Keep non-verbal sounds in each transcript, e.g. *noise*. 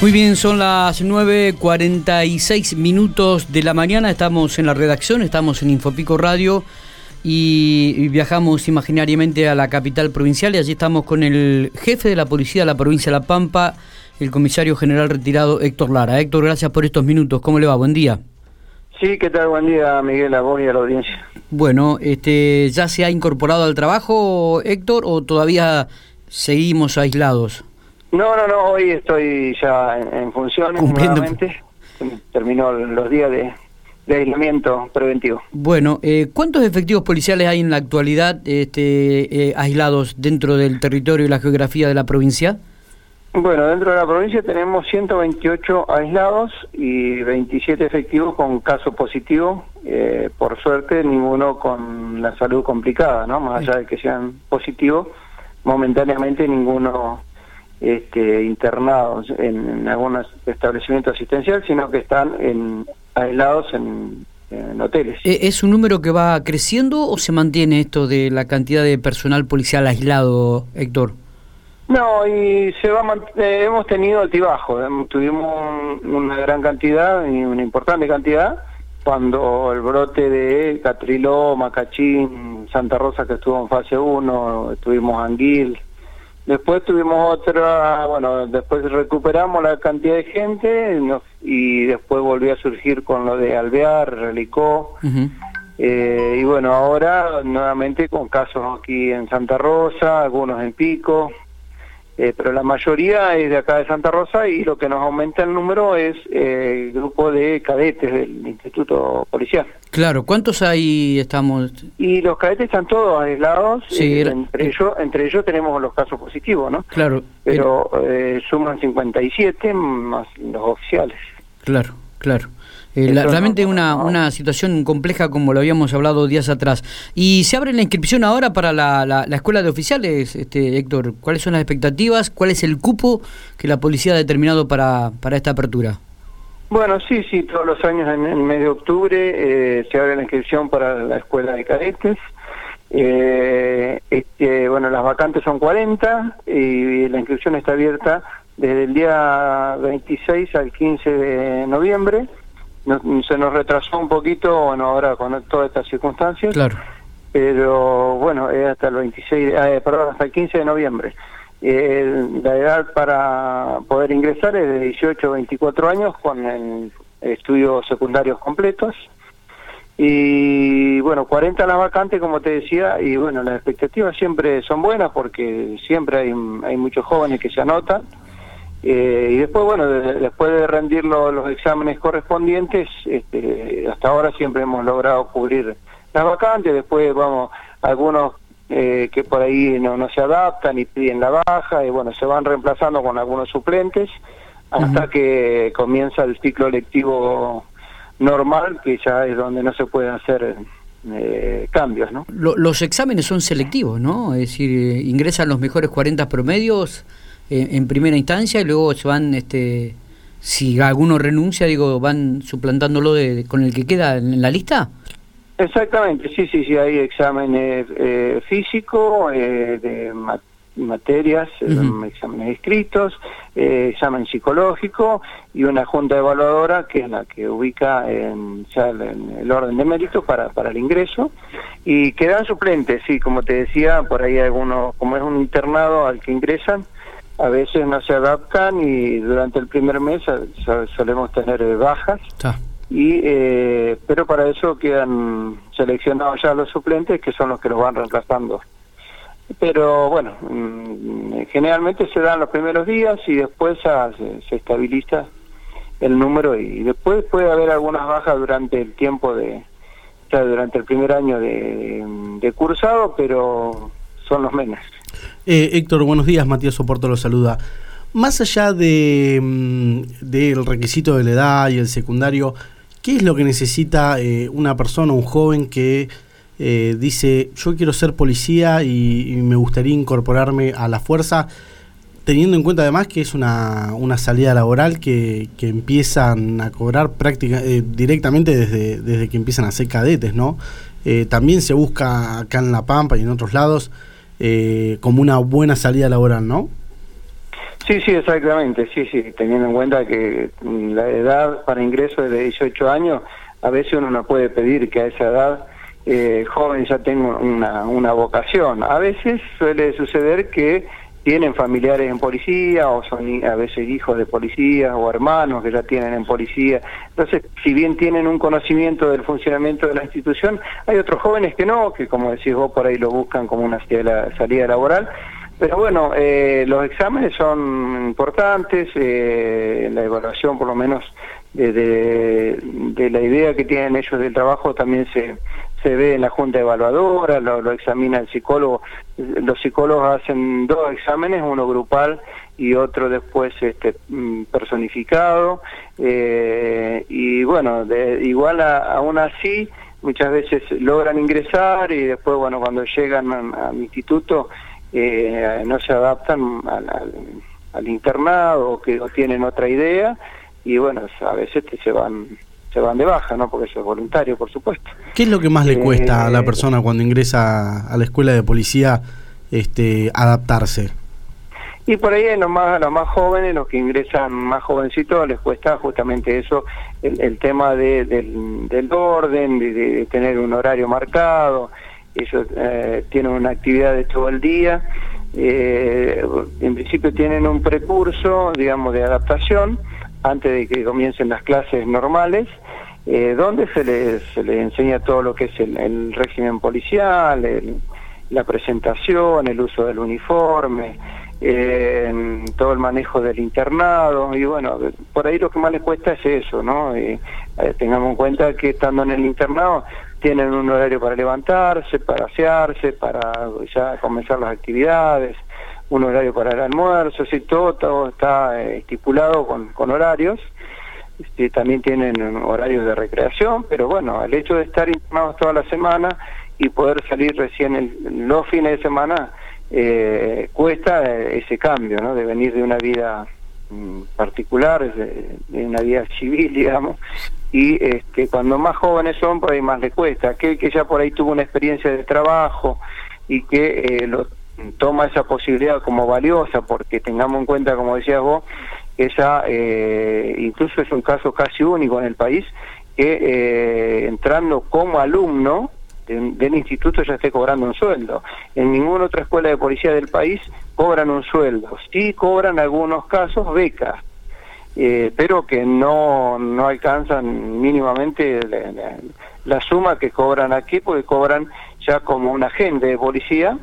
Muy bien, son las 9.46 minutos de la mañana, estamos en la redacción, estamos en Infopico Radio y viajamos imaginariamente a la capital provincial y allí estamos con el jefe de la policía de la provincia de La Pampa, el comisario general retirado Héctor Lara. Héctor, gracias por estos minutos, ¿cómo le va? Buen día. Sí, ¿qué tal? Buen día, Miguel, a vos y a la audiencia. Bueno, este, ¿ya se ha incorporado al trabajo, Héctor, o todavía seguimos aislados? No, no, no, hoy estoy ya en, funciones nuevamente. Terminó los días de, aislamiento preventivo. Bueno, eh, ¿cuántos efectivos policiales hay en la actualidad este, eh, aislados dentro del territorio y la geografía de la provincia? Bueno, dentro de la provincia tenemos 128 aislados y 27 efectivos con caso positivo. Eh, por suerte, ninguno con la salud complicada, ¿no? Más allá de que sean positivos, momentáneamente ninguno este, internados en, algún establecimiento asistencial, sino que están en, aislados en, hoteles. ¿E-, ¿Es un número que va creciendo o se mantiene esto de la cantidad de personal policial aislado, Héctor? No, y se va eh, hemos tenido altibajo, tuvimos una gran cantidad y una importante cantidad cuando el brote de Catriló, Macachín, Santa Rosa que estuvo en fase 1, estuvimos Anguil, Después tuvimos otra, bueno, después recuperamos la cantidad de gente y después volvió a surgir con lo de Alvear, Relicó. Eh, y bueno, ahora nuevamente con casos aquí en Santa Rosa, algunos en Pico, eh, pero la mayoría es de acá de Santa Rosa y lo que nos aumenta el número es eh, el grupo de cadetes del Instituto Policial. Claro, ¿cuántos ahí estamos? Y los cadetes están todos aislados, sí, eh, entre, ellos, entre ellos tenemos los casos positivos, ¿no? Claro. Pero suman 57 más los oficiales. Claro, claro. Eh, realmente una, una situación compleja como lo habíamos hablado días atrás. ¿Y se abre la inscripción ahora para la, la, escuela de oficiales, este Héctor? ¿Cuáles son las expectativas? ¿Cuál es el cupo que la policía ha determinado para, para esta apertura? Bueno, sí, sí, todos los años en el mes de octubre eh, se abre la inscripción para la escuela de cadetes. Eh, este, bueno, las vacantes son 40 y la inscripción está abierta desde el día 26 al 15 de noviembre se nos retrasó un poquito, bueno, ahora con todas estas circunstancias. Claro. Pero bueno, es hasta el 26, eh, perdón, hasta el 15 de noviembre. Eh, la edad para poder ingresar es de 18 a 24 años con estudios secundarios completos. Y bueno, 40 las vacantes, como te decía, y bueno, las expectativas siempre son buenas porque siempre hay, hay muchos jóvenes que se anotan. Eh, y después, bueno, después de rendir los exámenes correspondientes, este, hasta ahora siempre hemos logrado cubrir las vacantes, después vamos, algunos eh, que por ahí no, no se adaptan y piden la baja, y bueno, se van reemplazando con algunos suplentes hasta que comienza el ciclo lectivo normal, que ya es donde no se pueden hacer eh, cambios, ¿no? los exámenes son selectivos, ¿no? Es decir, ingresan los mejores 40 promedios en, primera instancia y luego se van, este, si alguno renuncia, digo, van suplantándolo de, con el que queda en la lista. Exactamente, sí, sí, sí, hay exámenes eh, físico, eh, de materias, eh, exámenes escritos, eh, examen psicológico y una junta evaluadora que es la que ubica en, ya en el orden de mérito para, para el ingreso y quedan suplentes, sí, como te decía, por ahí algunos, como es un internado al que ingresan, a veces no se adaptan y durante el primer mes solemos tener eh, bajas. Y, eh, pero para eso quedan seleccionados ya los suplentes que son los que los van reemplazando. Pero bueno, mm, generalmente se dan los primeros días y después se, estabiliza el número y después puede haber algunas bajas durante el tiempo de, durante el primer año de cursado, pero son los menos. Eh, Héctor, buenos días. Matías Soporto lo saluda. Más allá de, mm, del requisito de la edad y el secundario, ¿qué es lo que necesita eh, una persona, un joven que eh, dice yo quiero ser policía y, me gustaría incorporarme a la fuerza? Teniendo en cuenta además que es una, una salida laboral que, que empiezan a cobrar práctica, directamente desde, desde que empiezan a ser cadetes, ¿no? también se busca acá en La Pampa y en otros lados eh, como una buena salida laboral, ¿no? Sí, sí, exactamente, sí, sí, teniendo en cuenta que mm, la edad para ingreso es de 18 años, a veces uno no puede pedir que a esa edad eh, joven ya tenga una, una vocación. A veces suele suceder que tienen familiares en policía o son a veces hijos de policía o hermanos que ya tienen en policía. Entonces, si bien tienen un conocimiento del funcionamiento de la institución, hay otros jóvenes que no, que como decís vos por ahí lo buscan como una salida laboral. Pero bueno, eh, los exámenes son importantes, eh, la evaluación por lo menos de, de, la idea que tienen ellos del trabajo también se, se ve en la junta evaluadora, lo, examina el psicólogo. Los psicólogos hacen dos exámenes, uno grupal y otro después este, mm, personificado. Eh, y bueno, de, igual a, aún así, muchas veces logran ingresar y después, bueno, cuando llegan al instituto eh, no se adaptan al, al, internado o que tienen otra idea y bueno, a veces se van se van de baja, ¿no? Porque eso es voluntario, por supuesto. ¿Qué es lo que más le cuesta a la eh, persona cuando ingresa a la escuela de policía este, adaptarse? Y por ahí los más, los más jóvenes, los que ingresan más jovencitos, les cuesta justamente eso, el, tema de, del, orden, de, tener un horario marcado, ellos eh, tienen una actividad de todo el día, eh, en principio tienen un precurso, digamos, de adaptación, antes de que comiencen las clases normales, eh, donde se les, se les enseña todo lo que es el, régimen policial, la presentación, el uso del uniforme, eh, todo el manejo del internado y bueno, por ahí lo que más les cuesta es eso, ¿no? Eh, tengamos en cuenta que estando en el internado tienen un horario para levantarse, para asearse, para ya comenzar las actividades, un horario para el almuerzo, sí, todo, todo está eh, estipulado con, con horarios. Este, también tienen horarios de recreación, pero bueno, el hecho de estar internados toda la semana y poder salir recién el, los fines de semana eh, cuesta eh, ese cambio, ¿no? De venir de una vida mm, particular, de, una vida civil, *laughs* digamos, y este, cuando más jóvenes son, por ahí más les cuesta. Aquel que ya por ahí tuvo una experiencia de trabajo y que eh, lo toma esa posibilidad como valiosa, porque tengamos en cuenta, como decías vos, esa eh, incluso es un caso casi único en el país, que eh, entrando como alumno del instituto ya esté cobrando un sueldo. En ninguna otra escuela de policía del país cobran un sueldo. Sí cobran algunos casos becas, eh, pero que no, no alcanzan mínimamente la, la, suma que cobran aquí, porque cobran ya como un agente de policía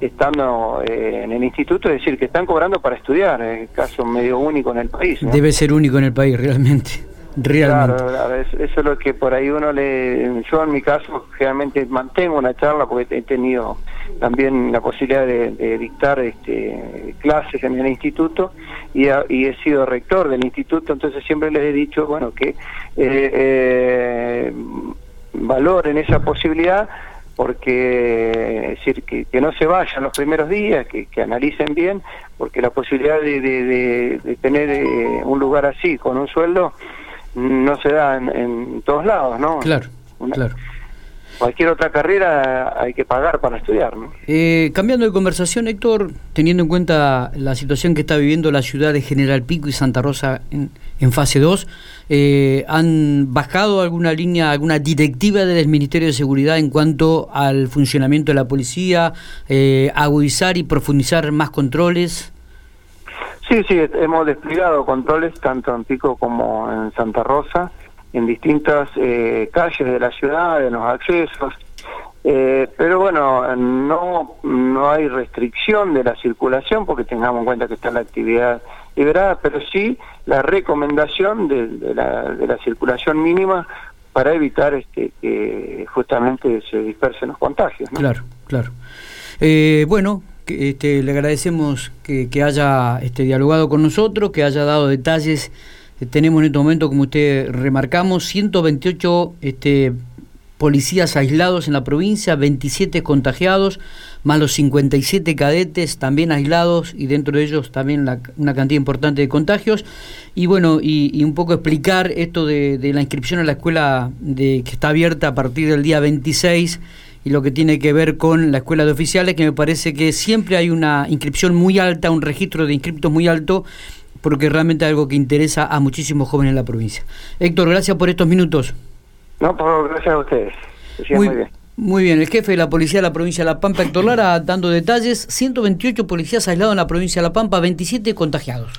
estando eh, en el instituto, es decir, que están cobrando para estudiar, es caso medio único en el país. Debe ser único en el país, realmente. Realmente. Claro, eso es lo que por ahí uno le... Yo en mi caso generalmente mantengo una charla porque he tenido también la posibilidad de, dictar este, clases en el instituto y, he sido rector del instituto, entonces siempre les he dicho, bueno, que eh, eh, valoren esa posibilidad porque es decir que, no se vayan los primeros días, que, analicen bien, porque la posibilidad de, tener eh, un lugar así con un sueldo no se da en, todos lados, ¿no? Claro, claro cualquier otra carrera hay que pagar para estudiar. ¿no? Eh, cambiando de conversación, Héctor, teniendo en cuenta la situación que está viviendo la ciudad de General Pico y Santa Rosa en, fase 2, eh, ¿han bajado alguna línea, alguna directiva del Ministerio de Seguridad en cuanto al funcionamiento de la policía, eh, agudizar y profundizar más controles? Sí, sí, hemos desplegado controles tanto en Pico como en Santa Rosa en distintas eh, calles de la ciudad, en los accesos. Eh, pero bueno, no, no hay restricción de la circulación porque tengamos en cuenta que está la actividad liberada, pero sí la recomendación de, la, de la circulación mínima para evitar este, que justamente se dispersen los contagios. Claro, claro. Eh, bueno, este, le agradecemos que, que haya este, dialogado con nosotros, que haya dado detalles tenemos en este momento, como usted remarcamos, 128 este, policías aislados en la provincia, 27 contagiados, más los 57 cadetes también aislados y dentro de ellos también una cantidad importante de contagios. Y bueno, y, un poco explicar esto de, la inscripción a la escuela de, que está abierta a partir del día 26 y lo que tiene que ver con la escuela de oficiales, que me parece que siempre hay una inscripción muy alta, un registro de inscriptos muy alto, porque realmente es algo que interesa a muchísimos jóvenes en la provincia. Héctor, gracias por estos minutos. No, por gracias a ustedes. Muy, muy bien. Muy bien, el jefe de la policía de la provincia de La Pampa, Héctor Lara, dando detalles, 128 policías aislados en la provincia de La Pampa, 27 contagiados.